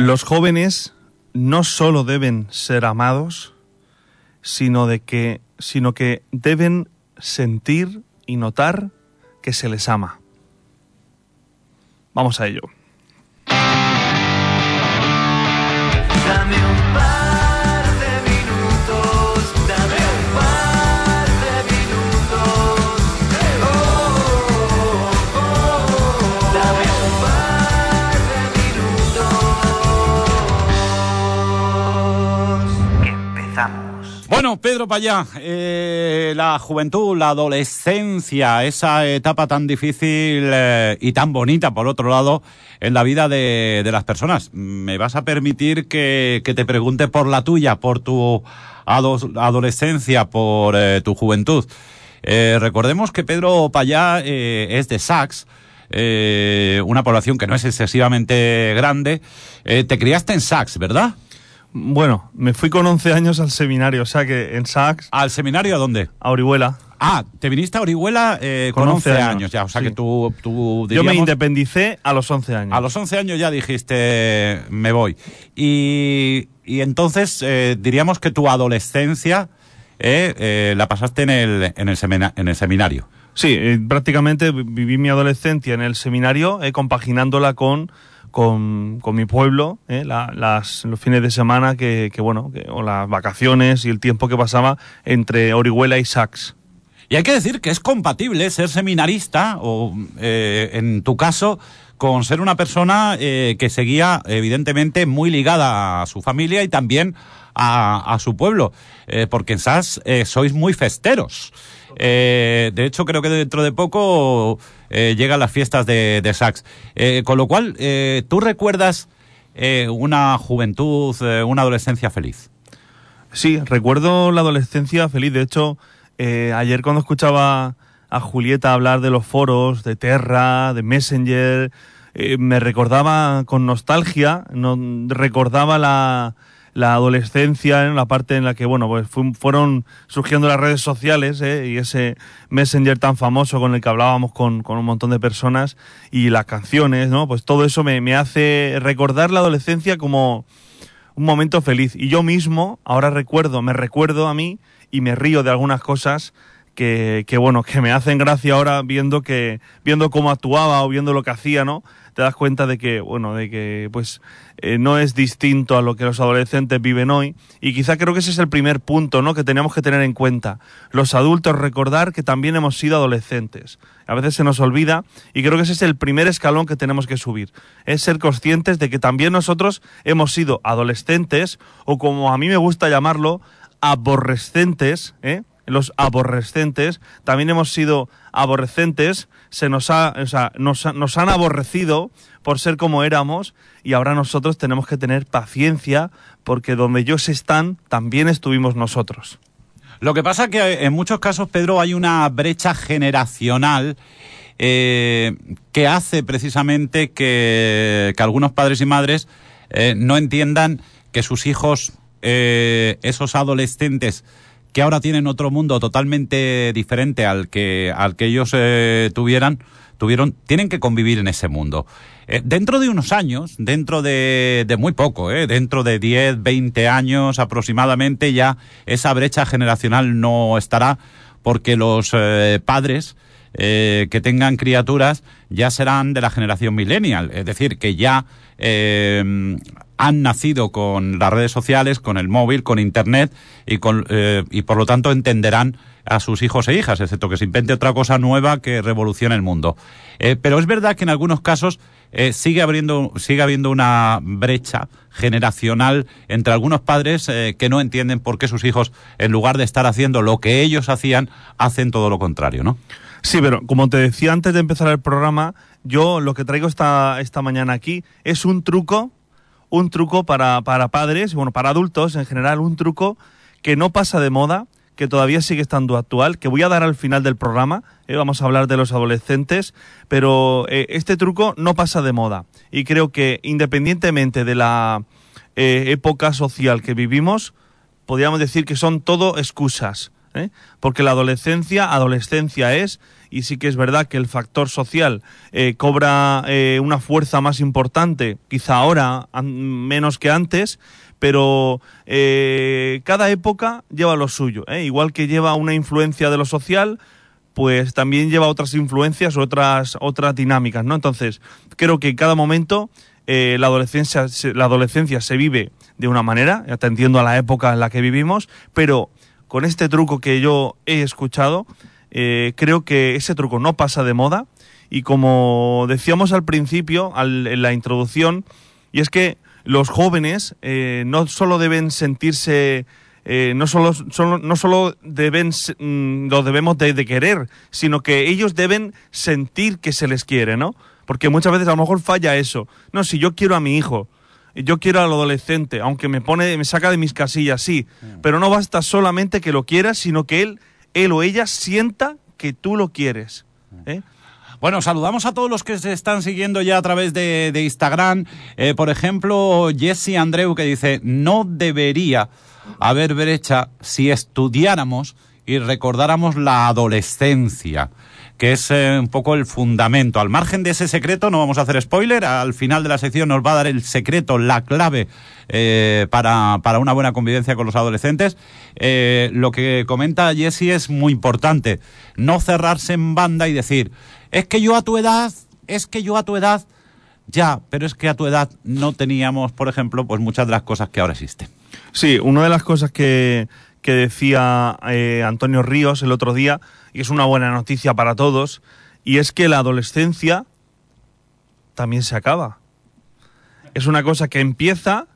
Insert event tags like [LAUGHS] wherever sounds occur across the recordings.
Los jóvenes no solo deben ser amados, sino de que sino que deben sentir y notar que se les ama. Vamos a ello. Pedro Payá, eh, la juventud, la adolescencia, esa etapa tan difícil eh, y tan bonita, por otro lado, en la vida de, las personas. ¿Me vas a permitir que, te pregunte por la tuya, por tu ado- adolescencia, por eh, tu juventud? Recordemos que Pedro Payá es de Sax, una población que no es excesivamente grande. Te criaste en Sax, ¿verdad? Bueno, me fui con 11 años al seminario, o sea que en Sax, ¿Al seminario a dónde? a Orihuela. Ah, te viniste a Orihuela eh, con, Con 11 11 años. años, ya, o sea sí. que tú, tú Yo me independicé a los 11 años. a los 11 años ya dijiste me voy. Y, y entonces eh, diríamos que tu adolescencia eh, eh, la pasaste en el, en el, semina- en el seminario. Sí, prácticamente vi- viví mi adolescencia en el seminario, eh, compaginándola con, con, con mi pueblo, eh, la- las, los fines de semana que, que, bueno, que- o las vacaciones y el tiempo que pasaba entre Orihuela y Sax. Y hay que decir que es compatible ser seminarista, o eh, en tu caso, con ser una persona eh, que seguía, evidentemente, muy ligada a su familia y también a, a su pueblo, eh, porque en SAS eh, sois muy festeros. Eh, de hecho, creo que dentro de poco eh, llegan las fiestas de, de. Eh, con lo cual, ¿tú recuerdas una juventud, una adolescencia feliz? Sí, recuerdo la adolescencia feliz. De hecho, ayer cuando escuchaba a Julieta hablar de los foros, de Terra, de Messenger, me recordaba con nostalgia, no, recordaba la, la adolescencia, en la parte en la que, bueno, pues fu- fueron surgiendo las redes sociales eh, y ese Messenger tan famoso con el que hablábamos con, con un montón de personas y las canciones, ¿no? Pues todo eso me, me hace recordar la adolescencia como un momento feliz. Y yo mismo, ahora recuerdo, me recuerdo a mí y me río de algunas cosas que, bueno, que me hacen gracia ahora viendo que, viendo cómo actuaba o viendo lo que hacía, ¿no? Te das cuenta de que, bueno, de que, pues, eh, no es distinto a lo que los adolescentes viven hoy. Y quizá creo que ese es el primer punto, ¿no? Que tenemos que tener en cuenta. Los adultos recordar que también hemos sido adolescentes. A veces se nos olvida y creo que ese es el primer escalón que tenemos que subir. Es ser conscientes de que también nosotros hemos sido adolescentes o como a mí me gusta llamarlo, aborrescentes, ¿eh? Los aborrescentes también hemos sido aborrecentes, se nos ha, o sea, nos, ha- nos han aborrecido por ser como éramos. Y ahora nosotros tenemos que tener paciencia porque donde ellos están también estuvimos nosotros. Lo que pasa que en muchos casos, Pedro, hay una brecha generacional eh, que hace precisamente que, que algunos padres y madres eh, no entiendan que sus hijos, eh, esos adolescentes que ahora tienen otro mundo totalmente diferente al que, al que ellos eh, tuvieran, tuvieron, tienen que convivir en ese mundo. Eh, dentro de unos años, dentro de, de muy poco, eh, dentro de 10, 20 años aproximadamente, ya esa brecha generacional no estará porque los eh, padres eh, que tengan criaturas ya serán de la generación millennial, es decir, que ya han nacido con las redes sociales, con el móvil, con internet y, con, eh, y por lo tanto entenderán a sus hijos e hijas, excepto que se invente otra cosa nueva que revolucione el mundo. Eh, pero es verdad que en algunos casos eh, sigue, habiendo, sigue habiendo una brecha generacional entre algunos padres que no entienden por qué sus hijos, en lugar de estar haciendo lo que ellos hacían, hacen todo lo contrario, ¿no? Sí, pero como te decía antes de empezar el programa, yo lo que traigo esta, esta mañana aquí es un truco, un truco para, para padres, bueno, para adultos en general, un truco que no pasa de moda, que todavía sigue estando actual, que voy a dar al final del programa, eh, vamos a hablar de los adolescentes, pero eh, este truco no pasa de moda y creo que independientemente de la eh, época social que vivimos, podríamos decir que son todo excusas. ¿Eh? Porque la adolescencia, adolescencia es, y sí que es verdad que el factor social eh, cobra eh, una fuerza más importante, quizá ahora menos que antes, pero eh, cada época lleva lo suyo, igual que lleva una influencia de lo social, pues también lleva otras influencias, otras, otras dinámicas, ¿no? Entonces, creo que en cada momento la, adolescencia, la adolescencia se vive de una manera, atendiendo a la época en la que vivimos, pero con este truco que yo he escuchado, eh, creo que ese truco no pasa de moda y como decíamos al principio, al- en la introducción, y es que los jóvenes eh, no solo deben sentirse eh, no solo, solo- no solo deben se- mm, lo debemos de, de querer, sino que ellos deben sentir que se les quiere, ¿no? Porque muchas veces a lo mejor falla eso. No, si yo quiero a mi hijo, yo quiero al adolescente, aunque me pone, me saca de mis casillas, sí, pero no basta solamente que lo quieras, sino que él, él o ella sienta que tú lo quieres. ¿eh? Bueno, saludamos a todos los que se están siguiendo ya a través de, de Instagram. Eh, por ejemplo, Jesse Andreu que dice, no debería haber brecha si estudiáramos y recordáramos la adolescencia, que es eh, un poco el fundamento. Al margen de ese secreto, no vamos a hacer spoiler, al final de la sección nos va a dar el secreto, la clave eh, para, para una buena convivencia con los adolescentes. Eh, lo que comenta Jesse es muy importante, no cerrarse en banda y decir, es que yo a tu edad, es que yo a tu edad, ya, pero es que a tu edad no teníamos, por ejemplo, pues muchas de las cosas que ahora existen. Sí, una de las cosas que, que decía eh, Antonio Ríos el otro día, y es una buena noticia para todos, y es que la adolescencia también se acaba. Es una cosa que empieza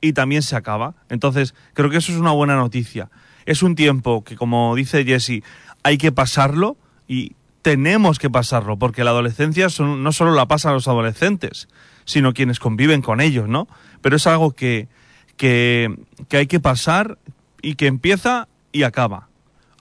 y también se acaba. Entonces, creo que eso es una buena noticia. Es un tiempo que, como dice Jesse, hay que pasarlo y tenemos que pasarlo, porque la adolescencia son- no solo la pasan los adolescentes, sino quienes conviven con ellos, ¿no? Pero es algo que, que, que hay que pasar y que empieza y acaba.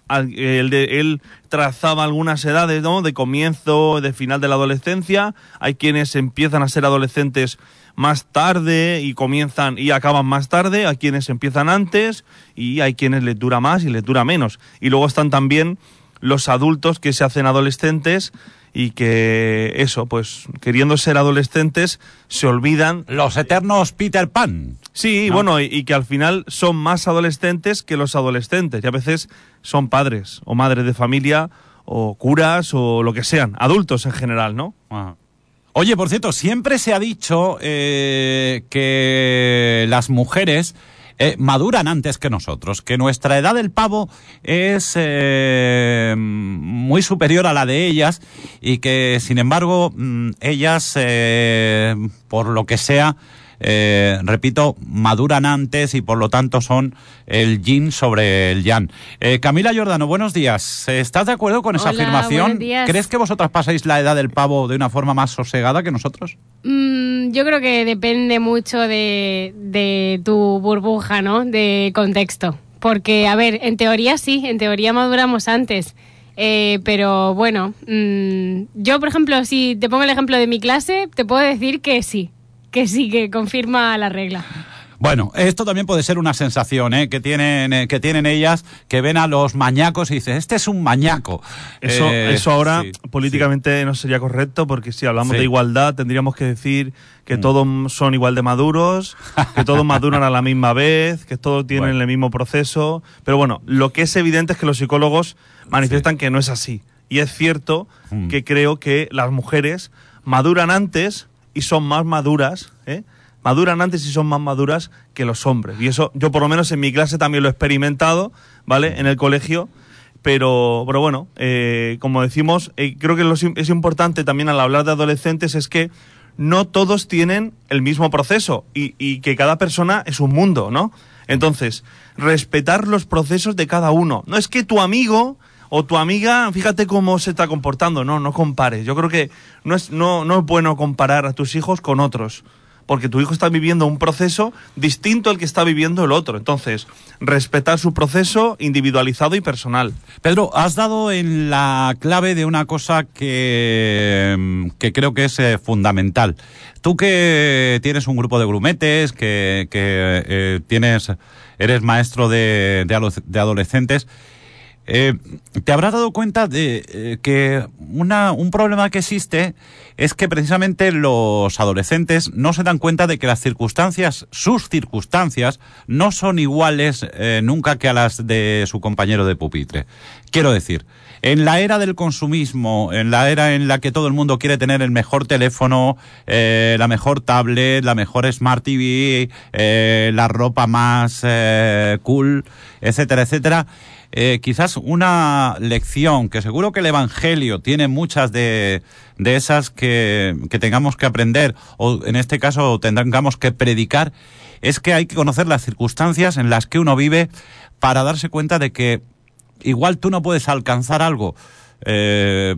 El él trazaba algunas edades, ¿no? De comienzo, de final de la adolescencia. Hay quienes empiezan a ser adolescentes más tarde y comienzan y acaban más tarde. Hay quienes empiezan antes y hay quienes les dura más y les dura menos. Y luego están también los adultos que se hacen adolescentes y que eso, pues queriendo ser adolescentes, se olvidan Los eternos Peter Pan. Sí, ¿no? bueno, y, y que al final son más adolescentes que los adolescentes. Y a veces son padres o madres de familia o curas o lo que sean, adultos en general, ¿no? Ajá. Oye, por cierto, siempre se ha dicho eh, que las mujeres eh, maduran antes que nosotros, que nuestra edad del pavo es eh, muy superior a la de ellas y que, sin embargo, mm, ellas, eh, por lo que sea, eh, repito, maduran antes y por lo tanto son el yin sobre el yang. Eh, Camila Giordano, buenos días. ¿Estás de acuerdo con esa Hola, afirmación? ¿Crees que vosotras pasáis la edad del pavo de una forma más sosegada que nosotros? Mm, yo creo que depende mucho de, de tu burbuja, ¿no? De contexto. Porque, a ver, en teoría sí, en teoría maduramos antes. Eh, pero bueno, mm, yo, por ejemplo, si te pongo el ejemplo de mi clase, te puedo decir que sí, que sí, que confirma la regla. Bueno, esto también puede ser una sensación ¿eh? que, tienen, eh, que tienen ellas, que ven a los mañacos y dicen, este es un mañaco. Eso, Eh, eso ahora sí, políticamente no sería correcto porque si hablamos Sí. de igualdad tendríamos que decir que Mm. todos son igual de maduros, que todos [LAUGHS] maduran a la misma vez, que todos tienen Bueno. el mismo proceso. Pero bueno, lo que es evidente es que los psicólogos manifiestan que no es así. Y es cierto Mm. que creo que las mujeres maduran antes y son más maduras, ¿eh? maduran antes y son más maduras que los hombres. Y eso yo por lo menos en mi clase también lo he experimentado, ¿vale? En el colegio. Pero, pero bueno, eh, como decimos, eh, creo que lo es importante también al hablar de adolescentes es que no todos tienen el mismo proceso y que cada persona es un mundo, ¿no? Entonces, respetar los procesos de cada uno. No es que tu amigo o tu amiga, fíjate cómo se está comportando. No, no compares. Yo creo que no es, no, no es bueno comparar a tus hijos con otros. Porque tu hijo está viviendo un proceso distinto al que está viviendo el otro. Entonces, respetar su proceso individualizado y personal. Pedro, has dado en la clave de una cosa que, que creo que es eh, fundamental. Tú que tienes un grupo de grumetes, que, que, eh, tienes, eres maestro de, de adolescentes, Eh, te habrás dado cuenta de eh, que una, un problema que existe es que precisamente los adolescentes no se dan cuenta de que las circunstancias, sus circunstancias, no son iguales eh, nunca que a las de su compañero de pupitre. Quiero decir, en la era del consumismo, en la era en la que todo el mundo quiere tener el mejor teléfono, la mejor tablet, la mejor Smart TV, la ropa más cool, etcétera, etcétera, eh, quizás una lección que seguro que el Evangelio tiene muchas de, de esas que, que tengamos que aprender, o en este caso tengamos que predicar, es que hay que conocer las circunstancias en las que uno vive para darse cuenta de que igual tú no puedes alcanzar algo, eh,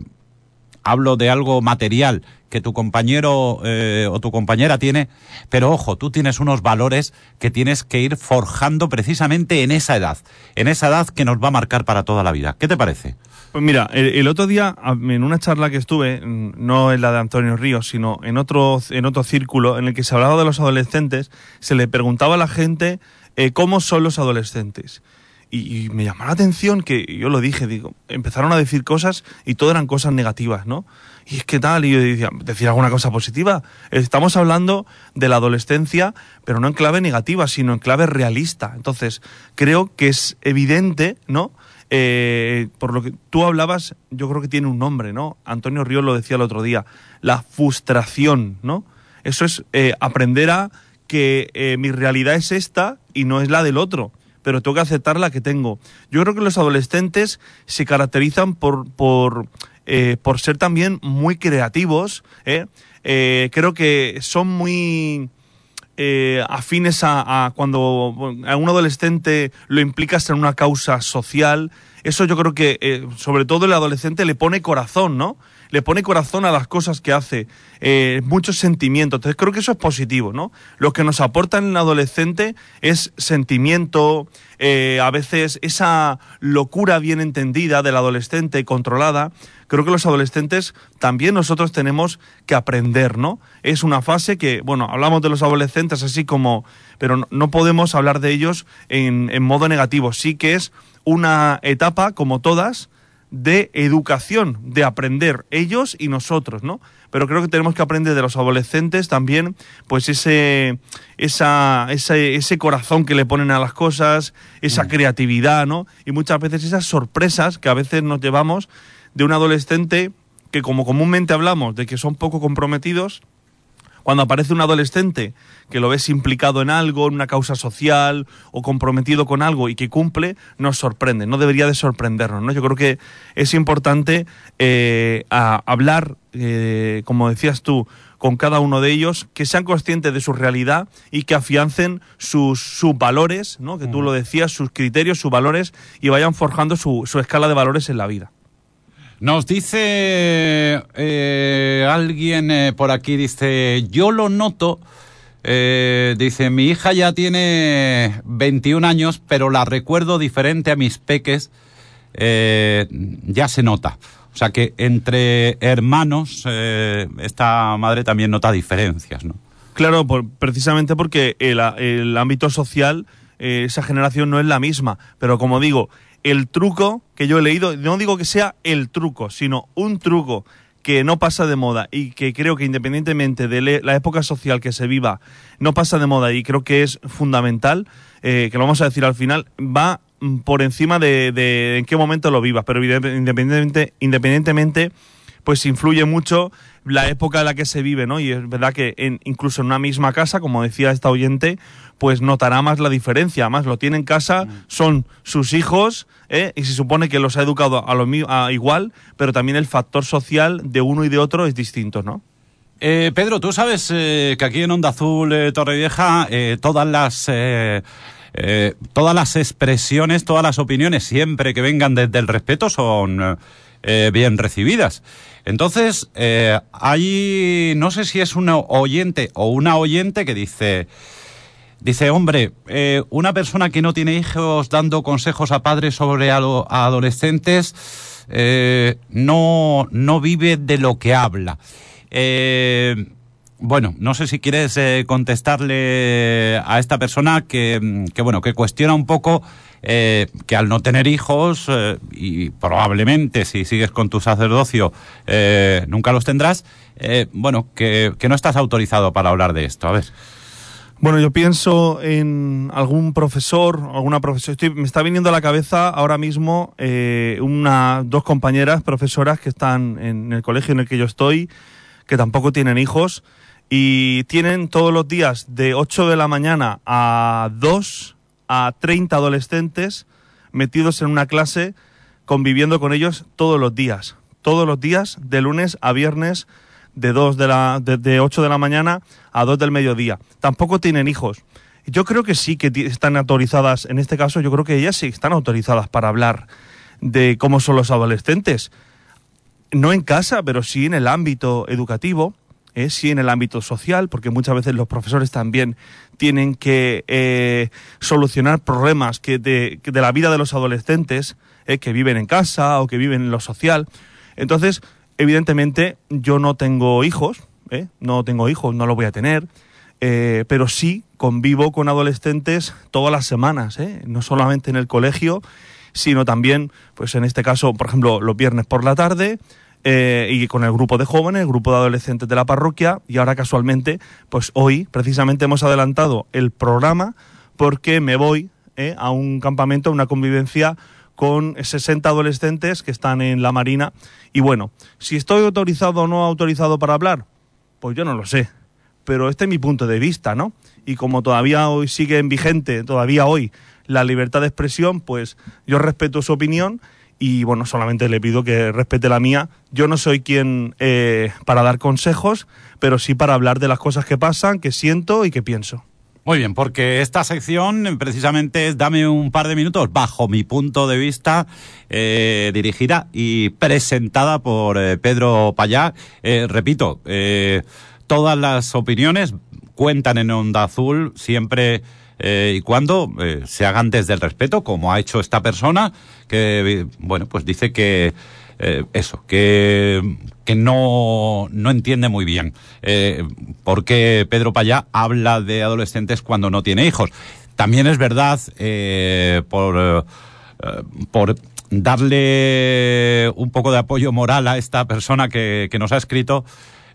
hablo de algo material que tu compañero eh, o tu compañera tiene, pero ojo, tú tienes unos valores que tienes que ir forjando precisamente en esa edad, en esa edad que nos va a marcar para toda la vida. ¿Qué te parece? Pues mira, el, otro día, en una charla que estuve, no en la de Antonio Ríos, sino en otro, en otro círculo en el que se hablaba de los adolescentes, se le preguntaba a la gente eh, cómo son los adolescentes. Y, y me llamó la atención que yo lo dije, digo, empezaron a decir cosas y todo eran cosas negativas, ¿no? Y es que tal, y yo decía, decir alguna cosa positiva. Estamos hablando de la adolescencia, pero no en clave negativa, sino en clave realista. Entonces, creo que es evidente, ¿no? Eh, por lo que tú hablabas, yo creo que tiene un nombre, ¿no? Antonio Ríos lo decía el otro día, la frustración, ¿no? Eso es eh, aprender a que eh, mi realidad es esta y no es la del otro, pero tengo que aceptar la que tengo. Yo creo que los adolescentes se caracterizan por, por, eh, por ser también muy creativos, ¿eh? Eh, creo que son muy afines a, a cuando a un adolescente lo implicas en una causa social. Eso yo creo que, sobre todo el adolescente, le pone corazón, ¿no? Le pone corazón a las cosas que hace, eh, muchos sentimientos. Entonces creo que eso es positivo, ¿no? Lo que nos aporta en el adolescente es sentimiento, eh, a veces esa locura bien entendida del adolescente, controlada. Creo que los adolescentes también nosotros tenemos que aprender, ¿no? Es una fase que, bueno, hablamos de los adolescentes así como, pero no, podemos hablar de ellos en, en modo negativo. Sí que es una etapa, como todas, de educación, de aprender ellos y nosotros, ¿no? Pero creo que tenemos que aprender de los adolescentes también, pues ese, esa, ese, ese corazón que le ponen a las cosas, esa creatividad, ¿no? Y muchas veces esas sorpresas que a veces nos llevamos de un adolescente que como comúnmente hablamos de que son poco comprometidos, cuando aparece un adolescente que lo ves implicado en algo, en una causa social o comprometido con algo y que cumple, nos sorprende. No debería de sorprendernos. ¿no? Yo creo que es importante eh, a- hablar, eh, como decías tú, con cada uno de ellos, que sean conscientes de su realidad y que afiancen sus, sus valores, ¿no? que tú lo decías, sus criterios, sus valores y vayan forjando su, su escala de valores en la vida. Nos dice eh, alguien eh, por aquí, dice, yo lo noto, eh, dice, mi hija ya tiene 21 años, pero la recuerdo diferente a mis peques, eh, ya se nota. O sea que entre hermanos, esta madre también nota diferencias, ¿no? Claro, por- precisamente porque el, el ámbito social, esa generación no es la misma. Pero como digo, el truco que yo he leído, no digo que sea el truco, sino un truco que no pasa de moda y que creo que independientemente de la época social que se viva, no pasa de moda y creo que es fundamental, eh, que lo vamos a decir al final, va mm, por encima de, de en qué momento lo vivas, pero independientemente, independientemente pues influye mucho la época en la que se vive, ¿no? Y es verdad que en, incluso en una misma casa, como decía esta oyente, pues notará más la diferencia. Además, lo tiene en casa, son sus hijos, ¿eh? y se supone que los ha educado a lo a igual, pero también el factor social de uno y de otro es distinto, ¿no? Eh, Pedro, tú sabes eh, que aquí en Onda Azul eh, Torrevieja eh, todas las eh, todas las expresiones, todas las opiniones, siempre que vengan desde el respeto, son eh, bien recibidas. Entonces, eh, hay, no sé si es un oyente o una oyente que dice, dice, hombre, eh, una persona que no tiene hijos dando consejos a padres sobre a adolescentes no, no vive de lo que habla. Bueno, no sé si quieres contestarle a esta persona que, que, bueno, que cuestiona un poco eh, que al no tener hijos eh, y probablemente si sigues con tu sacerdocio eh, nunca los tendrás, bueno, que, no estás autorizado para hablar de esto. A ver. Bueno, yo pienso en algún profesor, alguna profesora. Me está viniendo a la cabeza ahora mismo eh, una, dos compañeras profesoras que están en el colegio en el que yo estoy, que tampoco tienen hijos y tienen todos los días de 8 de la mañana a 2 a 30 adolescentes metidos en una clase conviviendo con ellos todos los días. Todos los días, de lunes a viernes, de, dos de, la, de, de 8 de la mañana a 2 del mediodía. Tampoco tienen hijos. Yo creo que sí que están autorizadas, en este caso yo creo que ellas sí están autorizadas para hablar de cómo son los adolescentes. No en casa, pero sí en el ámbito educativo, ¿eh? sí en el ámbito social, porque muchas veces los profesores también tienen que eh, solucionar problemas que de, de la vida de los adolescentes, ¿eh? que viven en casa o que viven en lo social. Entonces, evidentemente, yo no tengo hijos, no tengo hijos, no lo voy a tener, pero sí convivo con adolescentes todas las semanas, no solamente en el colegio, sino también, pues en este caso, por ejemplo, los viernes por la tarde, eh, y con el grupo de jóvenes, el grupo de adolescentes de la parroquia, y ahora casualmente, pues hoy precisamente hemos adelantado el programa porque me voy eh, a un campamento, a una convivencia con 60 adolescentes que están en la Marina. Y bueno, si estoy autorizado o no autorizado para hablar, pues yo no lo sé. Pero este es mi punto de vista, ¿no? Y como todavía hoy sigue en vigente, todavía hoy, la libertad de expresión, pues yo respeto su opinión y bueno, solamente le pido que respete la mía. Yo no soy quien eh, para dar consejos, pero sí para hablar de las cosas que pasan, que siento y que pienso. Muy bien, porque esta sección precisamente es Dame un par de minutos, bajo mi punto de vista, eh, dirigida y presentada por eh, Pedro Payá. Repito, todas las opiniones cuentan en Onda Azul siempre eh, y cuando eh, se hagan desde el respeto, como ha hecho esta persona, que, bueno, pues dice que eh, eso, que, que no, no entiende muy bien por qué Pedro Payá habla de adolescentes cuando no tiene hijos. También es verdad, por, por darle un poco de apoyo moral a esta persona que, que nos ha escrito,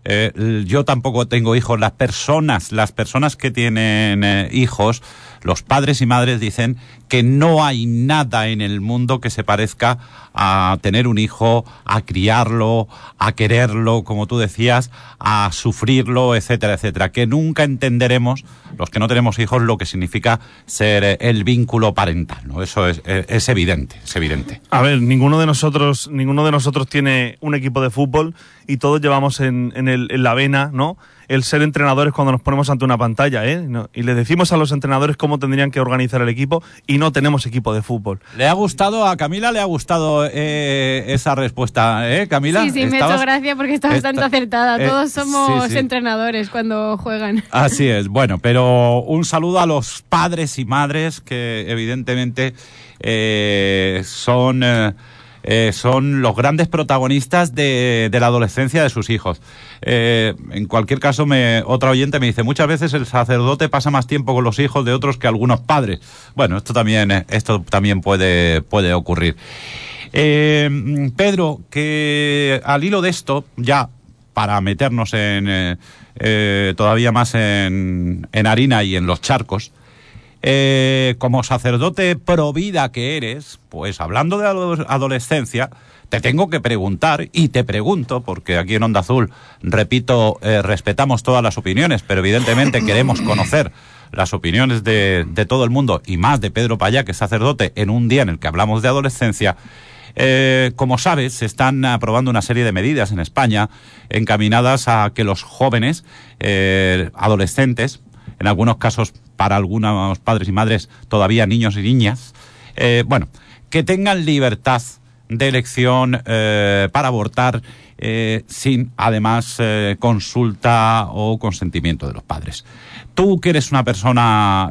eh, yo tampoco tengo hijos. Las personas, las personas que tienen eh, hijos, los padres y madres dicen que no hay nada en el mundo que se parezca a tener un hijo, a criarlo, a quererlo, como tú decías, a sufrirlo, etcétera, etcétera. Que nunca entenderemos, los que no tenemos hijos, lo que significa ser eh, el vínculo parental. ¿no? Eso es, eh, es evidente, es evidente. A ver, ninguno de nosotros, ninguno de nosotros tiene un equipo de fútbol y todos llevamos en, en la vena, ¿no? El ser entrenadores cuando nos ponemos ante una pantalla, ¿eh? No, Y le decimos a los entrenadores cómo tendrían que organizar el equipo y no tenemos equipo de fútbol. ¿Le ha gustado a Camila? ¿Le ha gustado eh, esa respuesta, eh, Camila? Sí, sí, me ha hecho gracia porque está bastante Esta- acertada. eh, Todos somos sí, sí. entrenadores cuando juegan. [LAUGHS] Así es. Bueno, pero un saludo a los padres y madres que evidentemente eh, son, eh, son los grandes protagonistas de, la adolescencia de sus hijos. Eh, en cualquier caso, me, otra oyente me dice, muchas veces el sacerdote pasa más tiempo con los hijos de otros que algunos padres. Bueno, esto también, eh, esto también puede, puede ocurrir. Eh, Pedro, que al hilo de esto, ya para meternos en todavía más en, en harina y en los charcos, eh, como sacerdote pro vida que eres, pues hablando de ado- adolescencia, te tengo que preguntar y te pregunto, porque aquí en Onda Azul, repito, eh, respetamos todas las opiniones, pero evidentemente queremos conocer las opiniones de, de todo el mundo y más de Pedro Payá, que es sacerdote, en un día en el que hablamos de adolescencia. Eh, como sabes, se están aprobando una serie de medidas en España encaminadas a que los jóvenes, eh, adolescentes, en algunos casos para algunos padres y madres todavía niños y niñas, eh, bueno, que tengan libertad de elección eh, para abortar eh, sin además consulta o consentimiento de los padres. Tú que eres una persona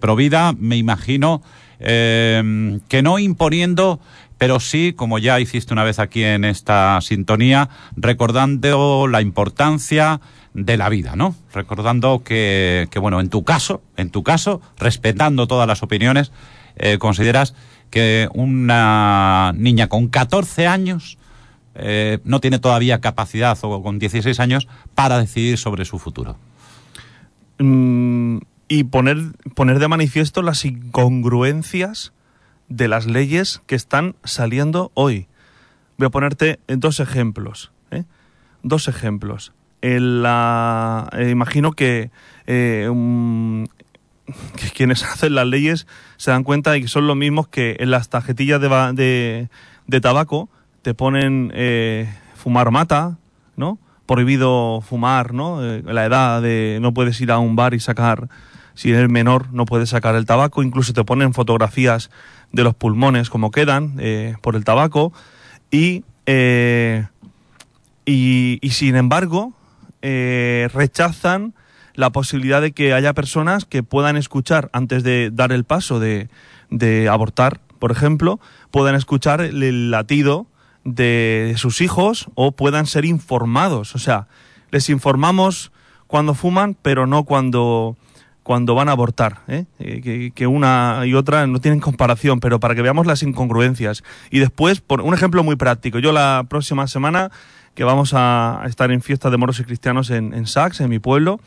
provida, me imagino que no imponiendo, pero sí, como ya hiciste una vez aquí en esta sintonía, recordando la importancia de la vida, ¿no? Recordando que, que, bueno, en tu caso, en tu caso, respetando todas las opiniones, eh, consideras que una niña con 14 años eh, no tiene todavía capacidad o con 16 años para decidir sobre su futuro. Mm, y poner, poner de manifiesto las incongruencias de las leyes que están saliendo hoy. Voy a ponerte dos ejemplos. ¿eh? Dos ejemplos. La, eh, imagino que, eh, [LAUGHS] que quienes [LAUGHS] hacen las leyes se dan cuenta de que son los mismos que en las tarjetillas de, de, de tabaco te ponen eh, fumar mata, ¿no? Prohibido fumar, ¿no? Eh, la edad de no puedes ir a un bar y sacar, si eres menor no puedes sacar el tabaco, incluso te ponen fotografías de los pulmones como quedan eh, por el tabaco y, eh, y, y sin embargo eh, rechazan la posibilidad de que haya personas que puedan escuchar antes de dar el paso de, de abortar, por ejemplo, puedan escuchar el, el latido de sus hijos o puedan ser informados. O sea, les informamos cuando fuman, pero no cuando, cuando van a abortar. ¿eh? Eh, que, que una y otra no tienen comparación, pero para que veamos las incongruencias. Y después, por un ejemplo muy práctico, yo la próxima semana que vamos a estar en fiesta de moros y cristianos en, en en mi pueblo,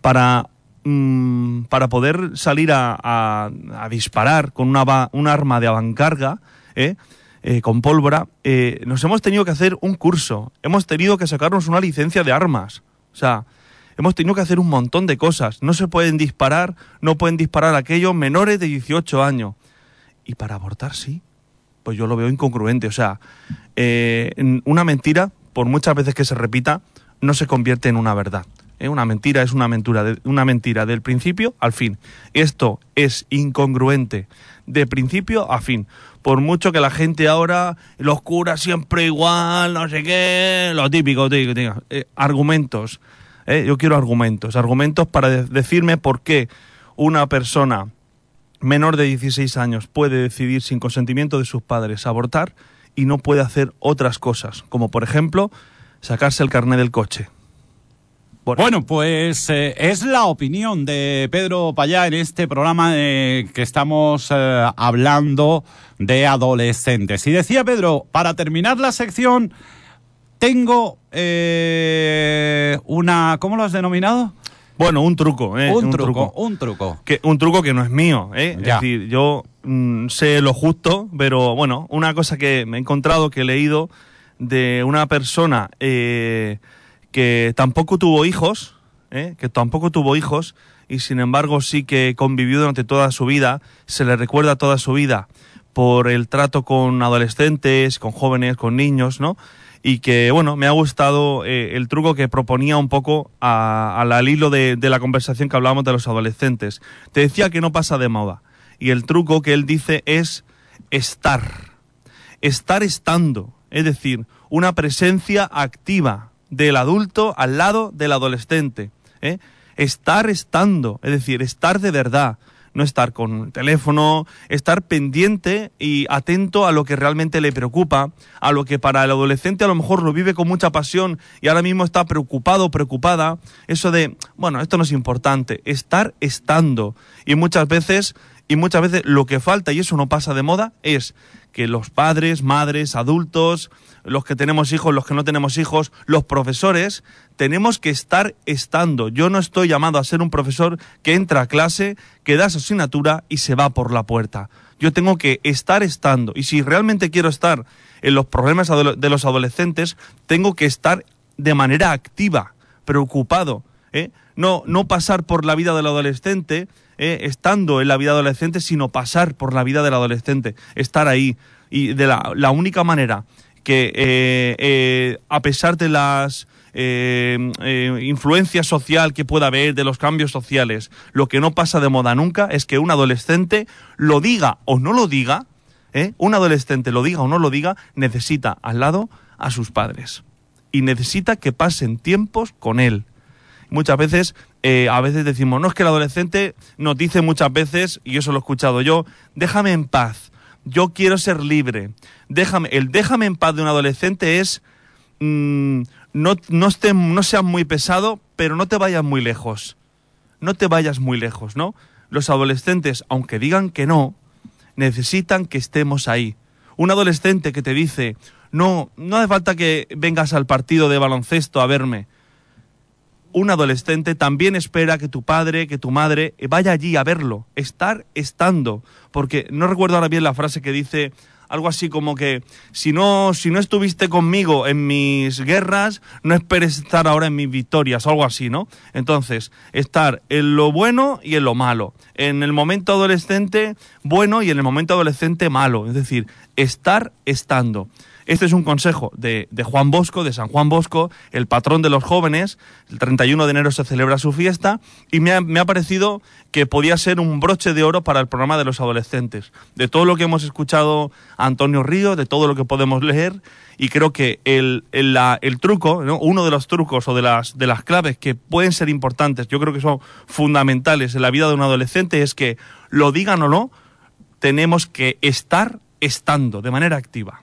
para, mm, para poder salir a, a- a disparar con una, un arma de avancarga, ¿eh? Eh, con pólvora, eh, nos hemos tenido que hacer un curso, hemos tenido que sacarnos una licencia de armas. O sea, hemos tenido que hacer un montón de cosas. No se pueden disparar, no pueden disparar aquellos menores de 18 años. Y para abortar sí. Pues yo lo veo incongruente. O sea, eh, una mentira, por muchas veces que se repita, no se convierte en una verdad. ¿eh? Una mentira es una mentira, de- una mentira del principio al fin. Esto es incongruente de principio a fin. Por mucho que la gente ahora, los curas siempre igual, no sé qué, lo típico, típico, típico. Eh, argumentos. ¿Eh? Yo quiero argumentos. Argumentos para de- decirme por qué una persona menor de 16 años puede decidir sin consentimiento de sus padres abortar y no puede hacer otras cosas, como por ejemplo sacarse el carnet del coche. Bueno, pues eh, es la opinión de Pedro Payá en este programa eh, que estamos hablando de adolescentes. Y decía Pedro, para terminar la sección, tengo eh, una... ¿Cómo lo has denominado? Bueno, un truco, ¿eh? un, truco, un truco. Que, un truco que no es mío, ¿eh? Ya. Es decir, yo mm, sé lo justo, pero bueno, una cosa que me he encontrado, que he leído de una persona eh, que tampoco tuvo hijos, ¿eh? que tampoco tuvo hijos, y sin embargo sí que convivió durante toda su vida, se le recuerda toda su vida por el trato con adolescentes, con jóvenes, con niños, ¿no? Y que, bueno, me ha gustado eh, el truco que proponía un poco a- al al hilo de, la conversación que hablábamos de los adolescentes. Te decía que no pasa de moda. Y el truco que él dice es estar. Estar estando. Es decir, una presencia activa del adulto al lado del adolescente. ¿eh? Estar estando. Es decir, estar de verdad no estar con el teléfono, estar pendiente y atento a lo que realmente le preocupa, a lo que para el adolescente a lo mejor lo vive con mucha pasión y ahora mismo está preocupado, preocupada, eso de, bueno, esto no es importante, estar estando. Y muchas veces, y muchas veces lo que falta, y eso no pasa de moda, es que los padres, madres, adultos, los que tenemos hijos, los que no tenemos hijos, los profesores, tenemos que estar estando. Yo no estoy llamado a ser un profesor que entra a clase, que da su asignatura y se va por la puerta. Yo tengo que estar estando. Y si realmente quiero estar en los problemas de los adolescentes, tengo que estar de manera activa, preocupado. ¿eh? No, no pasar por la vida del adolescente, ¿eh? estando en la vida adolescente, sino pasar por la vida del adolescente, estar ahí. Y de la, única manera que, eh, eh, a pesar de las influencias social que pueda haber, de los cambios sociales, lo que no pasa de moda nunca es que un adolescente lo diga o no lo diga, un adolescente lo diga o no lo diga, necesita al lado a sus padres. Y necesita que pasen tiempos con él. Muchas veces, eh, a veces decimos, no es que el adolescente nos dice muchas veces, y eso lo he escuchado yo, déjame en paz, yo quiero ser libre. Déjame, el déjame en paz de un adolescente es mm, no, no, no seas muy pesado, pero no te vayas muy lejos. No te vayas muy lejos, ¿no? Los adolescentes, aunque digan que no, necesitan que estemos ahí. Un adolescente que te dice, no, no hace falta que vengas al partido de baloncesto a verme. Un adolescente también espera que tu padre, que tu madre vaya allí a verlo, estar estando, porque no recuerdo ahora bien la frase que dice algo así como que si no si no estuviste conmigo en mis guerras, no esperes estar ahora en mis victorias algo así, ¿no? Entonces, estar en lo bueno y en lo malo, en el momento adolescente bueno y en el momento adolescente malo, es decir, estar estando. Este es un consejo de, de Juan Bosco, de San Juan Bosco, el patrón de los jóvenes. El 31 de enero se celebra su fiesta y me ha, me ha parecido que podía ser un broche de oro para el programa de los adolescentes. De todo lo que hemos escuchado a Antonio Río, de todo lo que podemos leer, y creo que el, el, la- el truco, ¿no? uno de los trucos o de las, de las claves que pueden ser importantes, yo creo que son fundamentales en la vida de un adolescente, es que lo digan o no, tenemos que estar estando de manera activa.